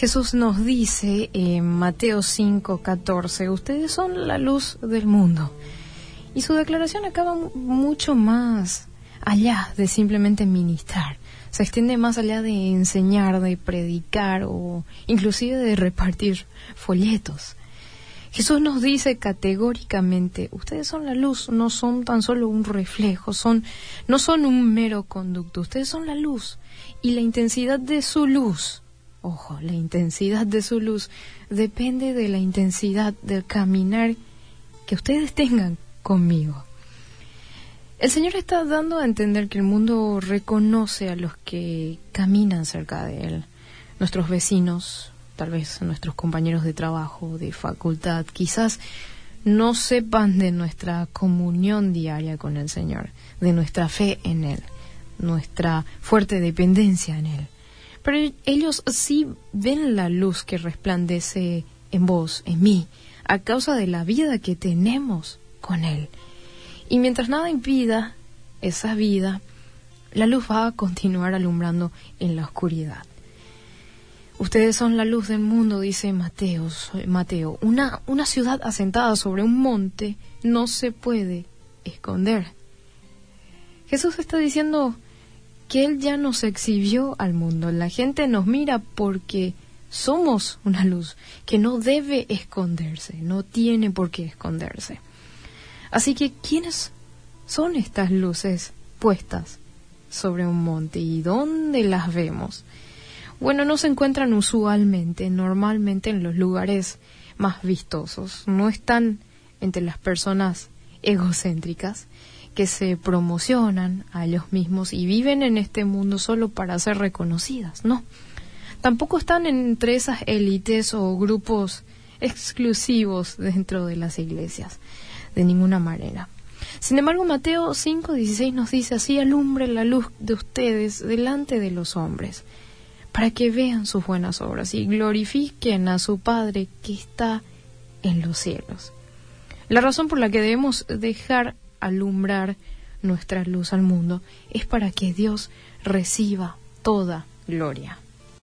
Jesús nos dice en Mateo 5, 14, ustedes son la luz del mundo. Y su declaración acaba mucho más allá de simplemente ministrar. Se extiende más allá de enseñar, de predicar o inclusive de repartir folletos. Jesús nos dice categóricamente, ustedes son la luz, no son tan solo un reflejo, son no son un mero conducto, ustedes son la luz y la intensidad de su luz, ojo, la intensidad de su luz depende de la intensidad del caminar que ustedes tengan conmigo. El Señor está dando a entender que el mundo reconoce a los que caminan cerca de Él, nuestros vecinos, tal vez nuestros compañeros de trabajo, de facultad, quizás no sepan de nuestra comunión diaria con el Señor, de nuestra fe en Él, nuestra fuerte dependencia en Él. Pero ellos sí ven la luz que resplandece en vos, en mí, a causa de la vida que tenemos con Él. Y mientras nada impida esa vida, la luz va a continuar alumbrando en la oscuridad. Ustedes son la luz del mundo, dice Mateo. Mateo. Una, una ciudad asentada sobre un monte no se puede esconder. Jesús está diciendo que Él ya nos exhibió al mundo. La gente nos mira porque somos una luz que no debe esconderse, no tiene por qué esconderse. Así que, ¿quiénes son estas luces puestas sobre un monte y dónde las vemos? Bueno, no se encuentran usualmente, normalmente en los lugares más vistosos, no están entre las personas egocéntricas que se promocionan a ellos mismos y viven en este mundo solo para ser reconocidas, no. Tampoco están entre esas élites o grupos exclusivos dentro de las iglesias de ninguna manera. Sin embargo, Mateo 5:16 nos dice, así alumbre la luz de ustedes delante de los hombres, para que vean sus buenas obras y glorifiquen a su Padre que está en los cielos. La razón por la que debemos dejar alumbrar nuestra luz al mundo es para que Dios reciba toda gloria.